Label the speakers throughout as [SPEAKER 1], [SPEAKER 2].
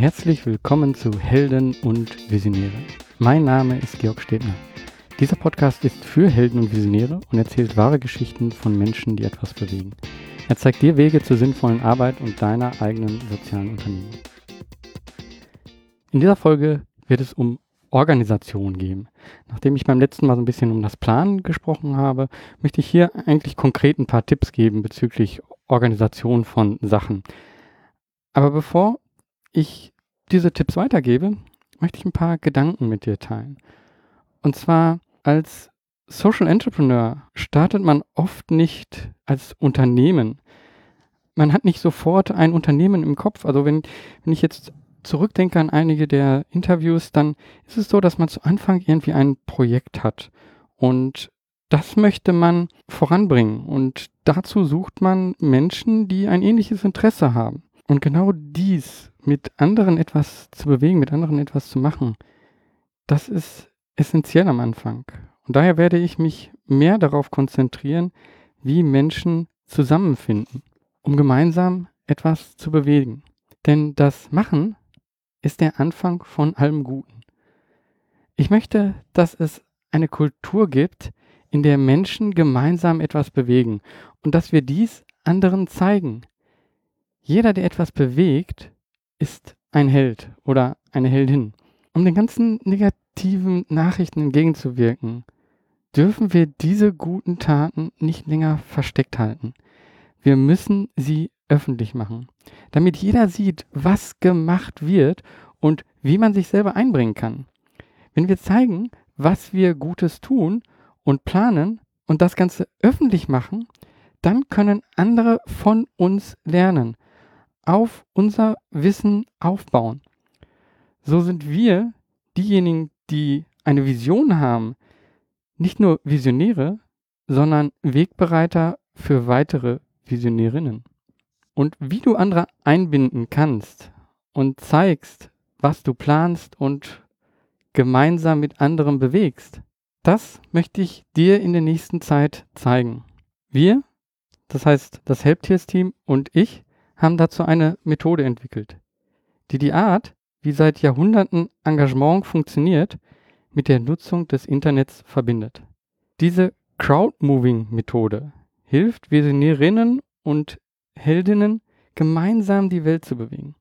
[SPEAKER 1] herzlich willkommen zu Helden und Visionäre. Mein Name ist Georg Stebner. Dieser Podcast ist für Helden und Visionäre und erzählt wahre Geschichten von Menschen, die etwas bewegen. Er zeigt dir Wege zur sinnvollen Arbeit und deiner eigenen sozialen Unternehmung. In dieser Folge wird es um Organisation gehen. Nachdem ich beim letzten Mal so ein bisschen um das Planen gesprochen habe, möchte ich hier eigentlich konkret ein paar Tipps geben bezüglich Organisation von Sachen. Aber bevor ich diese Tipps weitergebe, möchte ich ein paar Gedanken mit dir teilen. Und zwar als Social Entrepreneur startet man oft nicht als Unternehmen. Man hat nicht sofort ein Unternehmen im Kopf. Also wenn, wenn ich jetzt zurückdenke an einige der Interviews, dann ist es so, dass man zu Anfang irgendwie ein Projekt hat. Und das möchte man voranbringen. Und dazu sucht man Menschen, die ein ähnliches Interesse haben. Und genau dies mit anderen etwas zu bewegen, mit anderen etwas zu machen, das ist essentiell am Anfang. Und daher werde ich mich mehr darauf konzentrieren, wie Menschen zusammenfinden, um gemeinsam etwas zu bewegen. Denn das Machen ist der Anfang von allem Guten. Ich möchte, dass es eine Kultur gibt, in der Menschen gemeinsam etwas bewegen und dass wir dies anderen zeigen, jeder, der etwas bewegt, ist ein Held oder eine Heldin. Um den ganzen negativen Nachrichten entgegenzuwirken, dürfen wir diese guten Taten nicht länger versteckt halten. Wir müssen sie öffentlich machen, damit jeder sieht, was gemacht wird und wie man sich selber einbringen kann. Wenn wir zeigen, was wir Gutes tun und planen und das Ganze öffentlich machen, dann können andere von uns lernen auf unser Wissen aufbauen. So sind wir diejenigen, die eine Vision haben, nicht nur Visionäre, sondern Wegbereiter für weitere Visionärinnen. Und wie du andere einbinden kannst und zeigst, was du planst und gemeinsam mit anderen bewegst, das möchte ich dir in der nächsten Zeit zeigen. Wir, das heißt das Helptiers-Team und ich, haben dazu eine Methode entwickelt, die die Art, wie seit Jahrhunderten Engagement funktioniert, mit der Nutzung des Internets verbindet. Diese Crowdmoving-Methode hilft Visionärinnen und Heldinnen, gemeinsam die Welt zu bewegen.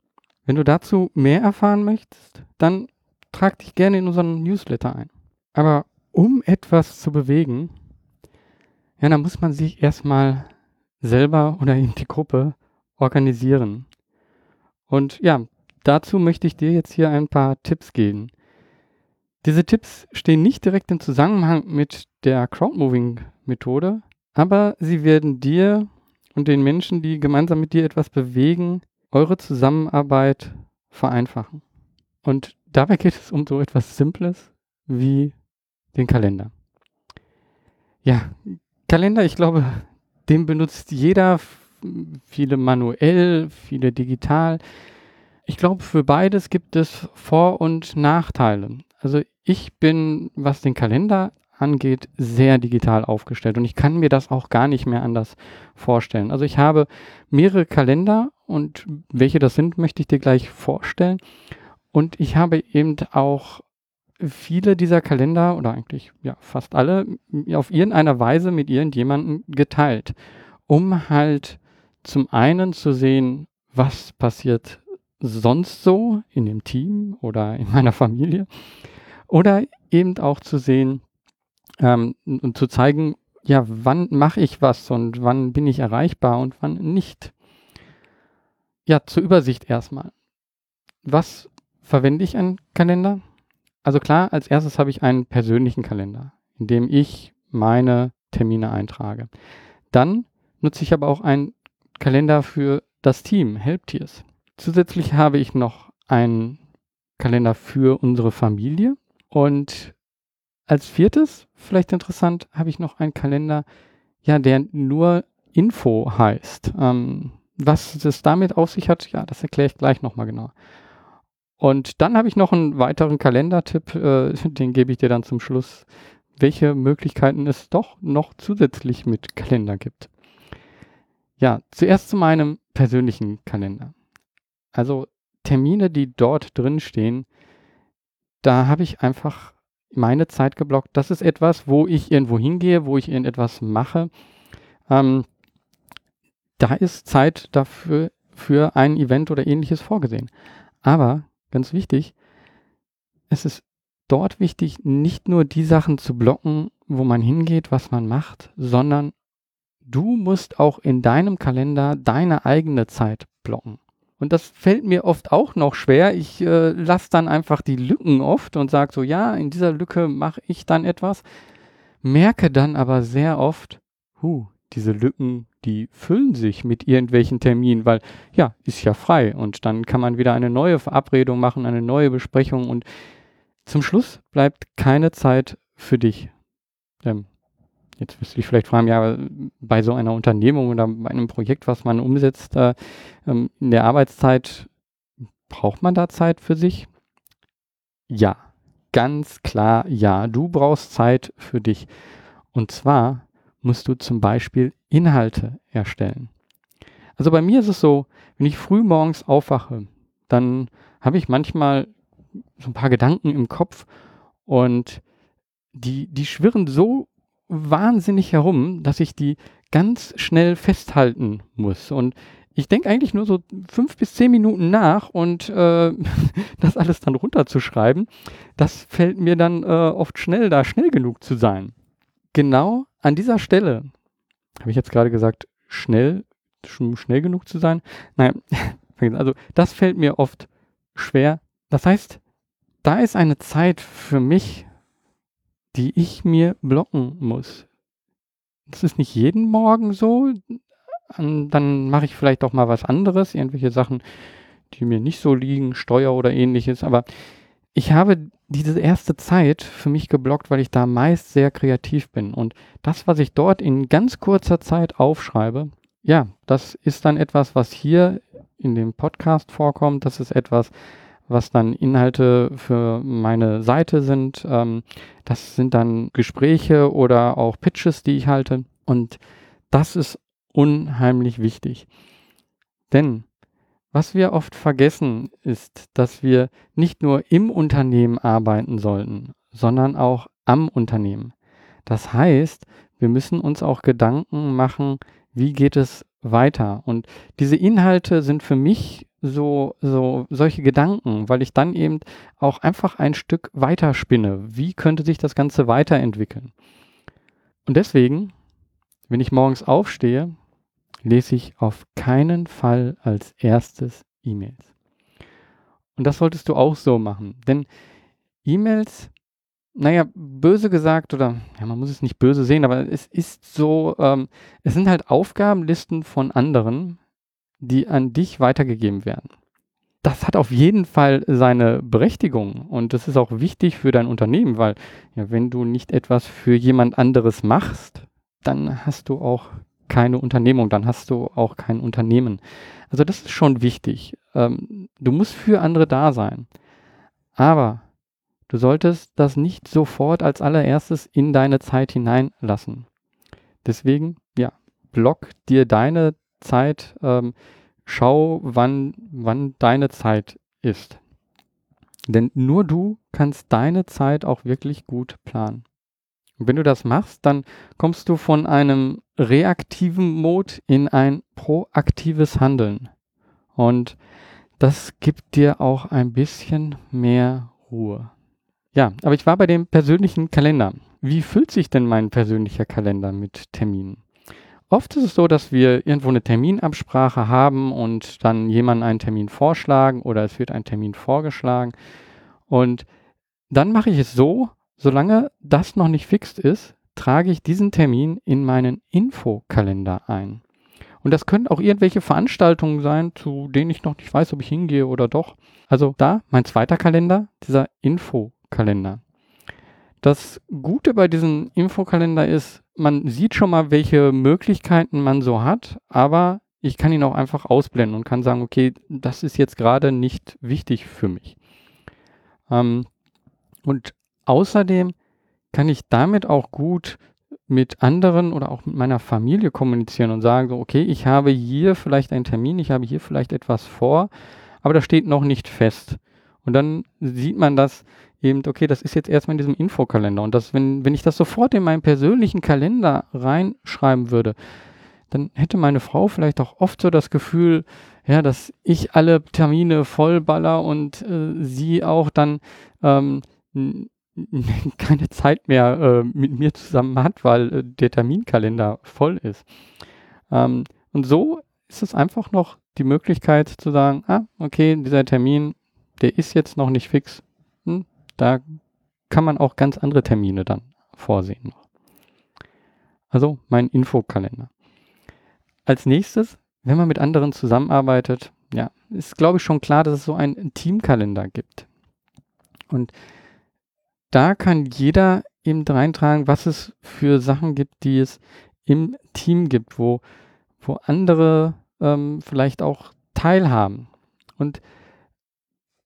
[SPEAKER 1] Wenn du dazu mehr erfahren möchtest, dann trag dich gerne in unseren Newsletter ein. Aber um etwas zu bewegen, ja, dann muss man sich erstmal selber oder in die Gruppe organisieren. Und ja, dazu möchte ich dir jetzt hier ein paar Tipps geben. Diese Tipps stehen nicht direkt im Zusammenhang mit der Crowdmoving-Methode, aber sie werden dir und den Menschen, die gemeinsam mit dir etwas bewegen, eure Zusammenarbeit vereinfachen. Und dabei geht es um so etwas Simples wie den Kalender. Ja, Kalender, ich glaube, den benutzt jeder viele manuell, viele digital. Ich glaube, für beides gibt es Vor- und Nachteile. Also ich bin, was den Kalender angeht, sehr digital aufgestellt und ich kann mir das auch gar nicht mehr anders vorstellen. Also ich habe mehrere Kalender und welche das sind, möchte ich dir gleich vorstellen. Und ich habe eben auch viele dieser Kalender oder eigentlich ja fast alle auf irgendeiner Weise mit irgendjemandem geteilt, um halt zum einen zu sehen, was passiert sonst so in dem Team oder in meiner Familie. Oder eben auch zu sehen ähm, und zu zeigen, ja, wann mache ich was und wann bin ich erreichbar und wann nicht. Ja, zur Übersicht erstmal. Was verwende ich an Kalender? Also klar, als erstes habe ich einen persönlichen Kalender, in dem ich meine Termine eintrage. Dann nutze ich aber auch einen Kalender für das Team, Helptiers. Zusätzlich habe ich noch einen Kalender für unsere Familie. Und als viertes, vielleicht interessant, habe ich noch einen Kalender, ja, der nur Info heißt. Ähm, was es damit auf sich hat, ja, das erkläre ich gleich nochmal genau. Und dann habe ich noch einen weiteren Kalendertipp, äh, den gebe ich dir dann zum Schluss, welche Möglichkeiten es doch noch zusätzlich mit Kalender gibt. Ja, zuerst zu meinem persönlichen Kalender. Also Termine, die dort drin stehen, da habe ich einfach meine Zeit geblockt. Das ist etwas, wo ich irgendwo hingehe, wo ich irgendetwas mache. Ähm, da ist Zeit dafür für ein Event oder ähnliches vorgesehen. Aber ganz wichtig, es ist dort wichtig, nicht nur die Sachen zu blocken, wo man hingeht, was man macht, sondern du musst auch in deinem Kalender deine eigene Zeit blocken. Und das fällt mir oft auch noch schwer. Ich äh, lasse dann einfach die Lücken oft und sage so, ja, in dieser Lücke mache ich dann etwas, merke dann aber sehr oft, hu, diese Lücken, die füllen sich mit irgendwelchen Terminen, weil ja, ist ja frei und dann kann man wieder eine neue Verabredung machen, eine neue Besprechung und zum Schluss bleibt keine Zeit für dich. Ähm, Jetzt wirst du dich vielleicht fragen, ja, bei so einer Unternehmung oder bei einem Projekt, was man umsetzt, äh, ähm, in der Arbeitszeit, braucht man da Zeit für sich? Ja, ganz klar ja. Du brauchst Zeit für dich. Und zwar musst du zum Beispiel Inhalte erstellen. Also bei mir ist es so, wenn ich früh morgens aufwache, dann habe ich manchmal so ein paar Gedanken im Kopf und die, die schwirren so wahnsinnig herum, dass ich die ganz schnell festhalten muss. Und ich denke eigentlich nur so fünf bis zehn Minuten nach und äh, das alles dann runterzuschreiben, das fällt mir dann äh, oft schnell, da schnell genug zu sein. Genau an dieser Stelle, habe ich jetzt gerade gesagt, schnell, schnell genug zu sein? Nein, also das fällt mir oft schwer. Das heißt, da ist eine Zeit für mich, die ich mir blocken muss. Das ist nicht jeden Morgen so. Dann mache ich vielleicht auch mal was anderes, irgendwelche Sachen, die mir nicht so liegen, Steuer oder ähnliches. Aber ich habe diese erste Zeit für mich geblockt, weil ich da meist sehr kreativ bin. Und das, was ich dort in ganz kurzer Zeit aufschreibe, ja, das ist dann etwas, was hier in dem Podcast vorkommt. Das ist etwas, was dann Inhalte für meine Seite sind. Ähm, das sind dann Gespräche oder auch Pitches, die ich halte. Und das ist unheimlich wichtig. Denn was wir oft vergessen, ist, dass wir nicht nur im Unternehmen arbeiten sollten, sondern auch am Unternehmen. Das heißt, wir müssen uns auch Gedanken machen, wie geht es weiter. Und diese Inhalte sind für mich so, so solche Gedanken, weil ich dann eben auch einfach ein Stück weiter spinne. Wie könnte sich das Ganze weiterentwickeln? Und deswegen, wenn ich morgens aufstehe, lese ich auf keinen Fall als erstes E-Mails. Und das solltest du auch so machen, denn E-Mails, naja, böse gesagt, oder ja, man muss es nicht böse sehen, aber es ist so, ähm, es sind halt Aufgabenlisten von anderen, die an dich weitergegeben werden. Das hat auf jeden Fall seine Berechtigung und das ist auch wichtig für dein Unternehmen, weil ja, wenn du nicht etwas für jemand anderes machst, dann hast du auch keine Unternehmung, dann hast du auch kein Unternehmen. Also das ist schon wichtig. Ähm, du musst für andere da sein. Aber du solltest das nicht sofort als allererstes in deine Zeit hineinlassen. Deswegen, ja, block dir deine Zeit, ähm, schau, wann, wann deine Zeit ist. Denn nur du kannst deine Zeit auch wirklich gut planen. Und wenn du das machst, dann kommst du von einem reaktiven Mode in ein proaktives Handeln. Und das gibt dir auch ein bisschen mehr Ruhe. Ja, aber ich war bei dem persönlichen Kalender. Wie füllt sich denn mein persönlicher Kalender mit Terminen? Oft ist es so, dass wir irgendwo eine Terminabsprache haben und dann jemanden einen Termin vorschlagen oder es wird ein Termin vorgeschlagen. Und dann mache ich es so, solange das noch nicht fix ist, trage ich diesen Termin in meinen Infokalender ein. Und das können auch irgendwelche Veranstaltungen sein, zu denen ich noch nicht weiß, ob ich hingehe oder doch. Also da mein zweiter Kalender, dieser Infokalender. Das Gute bei diesem Infokalender ist, man sieht schon mal, welche Möglichkeiten man so hat, aber ich kann ihn auch einfach ausblenden und kann sagen, okay, das ist jetzt gerade nicht wichtig für mich. Ähm, und außerdem kann ich damit auch gut mit anderen oder auch mit meiner Familie kommunizieren und sagen, okay, ich habe hier vielleicht einen Termin, ich habe hier vielleicht etwas vor aber das steht noch nicht fest. Und dann sieht man das eben, okay, das ist jetzt erstmal in diesem Infokalender. Und das, wenn, wenn ich das sofort in meinen persönlichen Kalender reinschreiben würde, dann hätte meine Frau vielleicht auch oft so das Gefühl, ja, dass ich alle Termine vollballer und äh, sie auch dann ähm, keine Zeit mehr äh, mit mir zusammen hat, weil äh, der Terminkalender voll ist. Ähm, und so ist es einfach noch die Möglichkeit zu sagen, ah, okay, dieser Termin, der ist jetzt noch nicht fix. Da kann man auch ganz andere Termine dann vorsehen. Also mein Infokalender. Als nächstes, wenn man mit anderen zusammenarbeitet, ja, ist glaube ich schon klar, dass es so einen Teamkalender gibt. Und da kann jeder eben reintragen, was es für Sachen gibt, die es im Team gibt, wo, wo andere ähm, vielleicht auch teilhaben. Und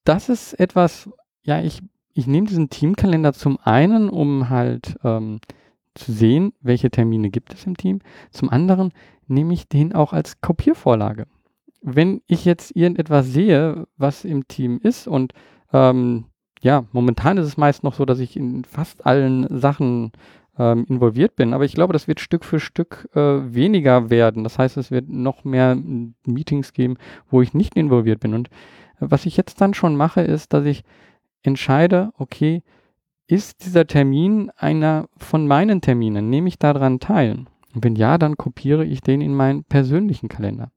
[SPEAKER 1] das ist etwas, ja, ich, ich nehme diesen Teamkalender zum einen, um halt ähm, zu sehen, welche Termine gibt es im Team. Zum anderen nehme ich den auch als Kopiervorlage. Wenn ich jetzt irgendetwas sehe, was im Team ist und ähm, ja, momentan ist es meist noch so, dass ich in fast allen Sachen ähm, involviert bin. Aber ich glaube, das wird Stück für Stück äh, weniger werden. Das heißt, es wird noch mehr Meetings geben, wo ich nicht involviert bin. Und äh, was ich jetzt dann schon mache, ist, dass ich entscheide, okay, ist dieser Termin einer von meinen Terminen? Nehme ich daran teil? Und wenn ja, dann kopiere ich den in meinen persönlichen Kalender.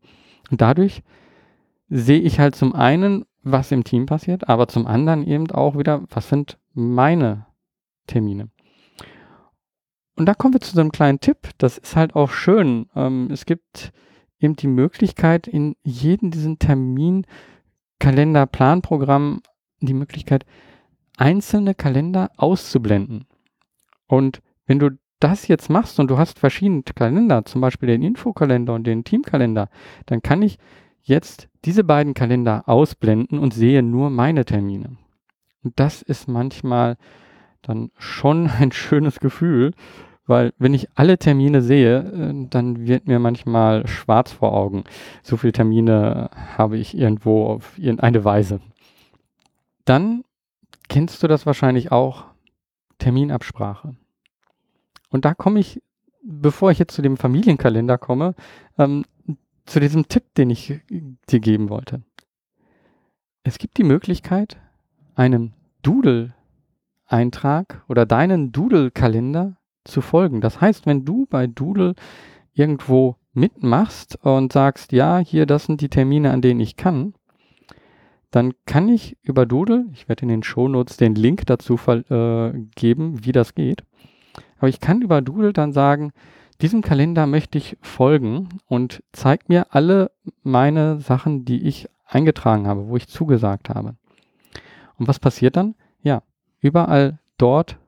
[SPEAKER 1] Und dadurch sehe ich halt zum einen, was im Team passiert, aber zum anderen eben auch wieder, was sind meine Termine. Und da kommen wir zu so einem kleinen Tipp. Das ist halt auch schön. Ähm, es gibt eben die Möglichkeit, in jedem diesen Terminkalender, Planprogramm, die Möglichkeit, einzelne Kalender auszublenden. Und wenn du das jetzt machst und du hast verschiedene Kalender, zum Beispiel den Infokalender und den Teamkalender, dann kann ich jetzt diese beiden Kalender ausblenden und sehe nur meine Termine. Und das ist manchmal dann schon ein schönes Gefühl, weil wenn ich alle Termine sehe, äh, dann wird mir manchmal schwarz vor Augen. So viele Termine habe ich irgendwo auf irgendeine Weise. Dann kennst du das wahrscheinlich auch, Terminabsprache. Und da komme ich, bevor ich jetzt zu dem Familienkalender komme, ähm, zu diesem Tipp, den ich dir geben wollte. Es gibt die Möglichkeit, einem Doodle-Eintrag oder deinen Doodle-Kalender zu folgen. Das heißt, wenn du bei Doodle irgendwo mitmachst und sagst, ja, hier, das sind die Termine, an denen ich kann, dann kann ich über Doodle, ich werde in den Shownotes den Link dazu äh, geben, wie das geht, aber ich kann über Doodle dann sagen, diesem Kalender möchte ich folgen und zeigt mir alle meine Sachen, die ich eingetragen habe, wo ich zugesagt habe. Und was passiert dann? Ja, überall dort,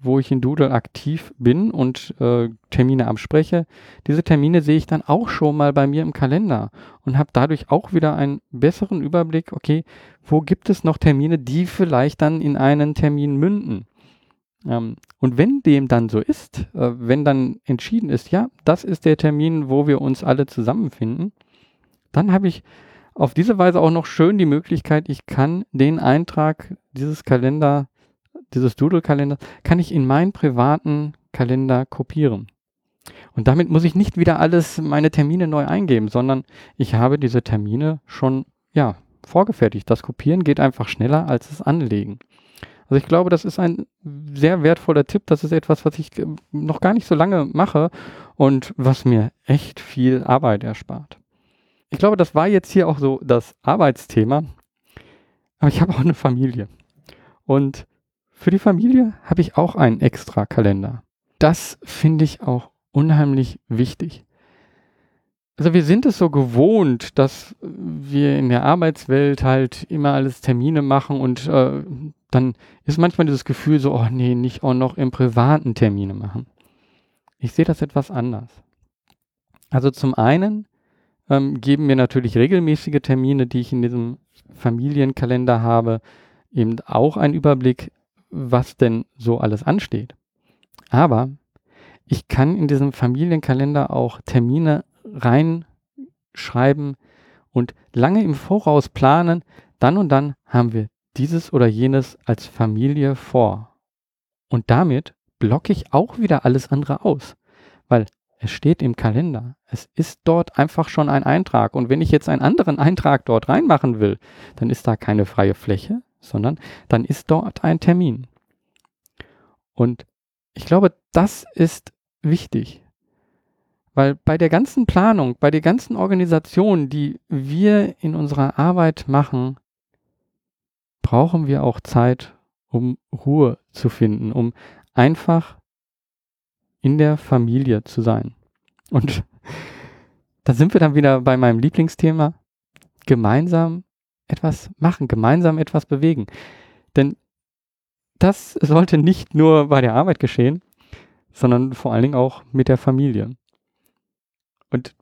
[SPEAKER 1] wo ich in Doodle aktiv bin und äh, Termine abspreche, diese Termine sehe ich dann auch schon mal bei mir im Kalender und habe dadurch auch wieder einen besseren Überblick, okay, wo gibt es noch Termine, die vielleicht dann in einen Termin münden. Ähm, und wenn dem dann so ist, äh, wenn dann entschieden ist, ja, das ist der Termin, wo wir uns alle zusammenfinden, dann habe ich auf diese Weise auch noch schön die Möglichkeit, ich kann den Eintrag dieses Kalender, dieses Doodle-Kalender, kann ich in meinen privaten Kalender kopieren. Und damit muss ich nicht wieder alles meine Termine neu eingeben, sondern ich habe diese Termine schon, ja, vorgefertigt. Das Kopieren geht einfach schneller als das Anlegen. Also ich glaube, das ist ein sehr wertvoller Tipp. Das ist etwas, was ich noch gar nicht so lange mache und was mir echt viel Arbeit erspart. Ich glaube, das war jetzt hier auch so das Arbeitsthema. Aber ich habe auch eine Familie. Und für die Familie habe ich auch einen extra Kalender. Das finde ich auch unheimlich wichtig. Also wir sind es so gewohnt, dass wir in der Arbeitswelt halt immer alles Termine machen und äh, dann ist manchmal dieses Gefühl so, oh nee, nicht auch noch im privaten Termine machen. Ich sehe das etwas anders. Also zum einen ähm, geben mir natürlich regelmäßige Termine, die ich in diesem Familienkalender habe, eben auch einen Überblick, was denn so alles ansteht. Aber ich kann in diesem Familienkalender auch Termine reinschreiben und lange im Voraus planen, dann und dann haben wir dieses oder jenes als Familie vor. Und damit blocke ich auch wieder alles andere aus, weil es steht im Kalender. Es ist dort einfach schon ein Eintrag. Und wenn ich jetzt einen anderen Eintrag dort reinmachen will, dann ist da keine freie Fläche, sondern dann ist dort ein Termin. Und ich glaube, das ist wichtig. Weil bei der ganzen Planung, bei der ganzen Organisation, die wir in unserer Arbeit machen, brauchen wir auch Zeit, um Ruhe zu finden, um einfach in der Familie zu sein. Und da sind wir dann wieder bei meinem Lieblingsthema, gemeinsam etwas machen, gemeinsam etwas bewegen. Denn das sollte nicht nur bei der Arbeit geschehen, sondern vor allen Dingen auch mit der Familie. Und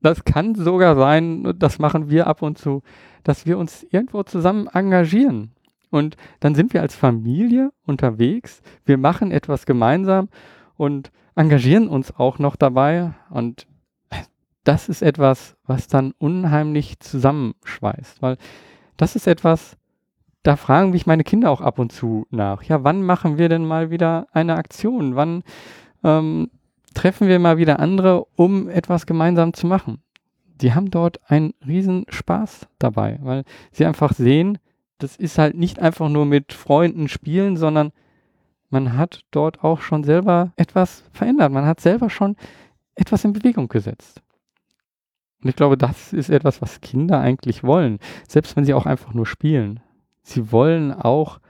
[SPEAKER 1] das kann sogar sein, das machen wir ab und zu, dass wir uns irgendwo zusammen engagieren. Und dann sind wir als Familie unterwegs, wir machen etwas gemeinsam und engagieren uns auch noch dabei. Und das ist etwas, was dann unheimlich zusammenschweißt, weil das ist etwas, da fragen mich meine Kinder auch ab und zu nach. Ja, wann machen wir denn mal wieder eine Aktion? Wann ähm, treffen wir mal wieder andere, um etwas gemeinsam zu machen? Die haben dort einen riesen Spaß dabei, weil sie einfach sehen, das ist halt nicht einfach nur mit Freunden spielen, sondern man hat dort auch schon selber etwas verändert. Man hat selber schon etwas in Bewegung gesetzt. Und ich glaube, das ist etwas, was Kinder eigentlich wollen, selbst wenn sie auch einfach nur spielen. Sie wollen auch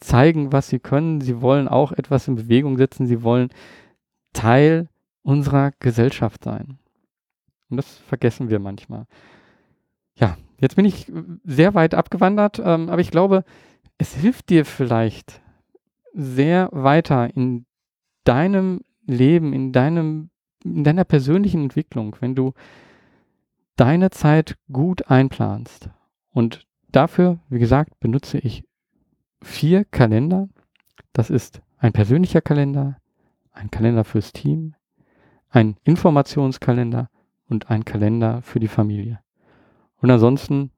[SPEAKER 1] zeigen, was sie können. Sie wollen auch etwas in Bewegung setzen. Sie wollen Teil unserer Gesellschaft sein. Und das vergessen wir manchmal. Ja, jetzt bin ich sehr weit abgewandert, ähm, aber ich glaube, es hilft dir vielleicht sehr weiter in deinem Leben, in deinem, in deiner persönlichen Entwicklung, wenn du deine Zeit gut einplanst. Und dafür, wie gesagt, benutze ich vier Kalender. Das ist ein persönlicher Kalender, ein Kalender fürs Team, ein Informationskalender und ein Kalender für die Familie. Und ansonsten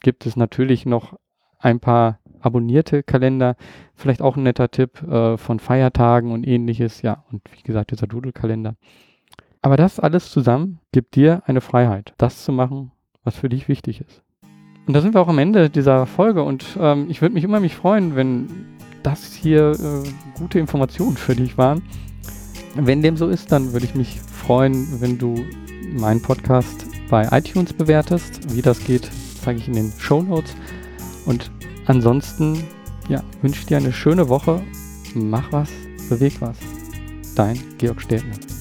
[SPEAKER 1] gibt es natürlich noch ein paar abonnierte Kalender, vielleicht auch ein netter Tipp äh, von Feiertagen und ähnliches, ja, und wie gesagt, dieser Doodle-Kalender. Aber das alles zusammen gibt dir eine Freiheit, das zu machen, was für dich wichtig ist. Und da sind wir auch am Ende dieser Folge und ähm, ich würde mich immer mich freuen, wenn das hier äh, gute Informationen für dich waren. Wenn dem so ist, dann würde ich mich freuen, wenn du meinen Podcast bei iTunes bewertest. Wie das geht, zeige ich in den Show Notes. Und ansonsten, ja, wünsche dir eine schöne Woche. Mach was, beweg was. Dein Georg Städtner.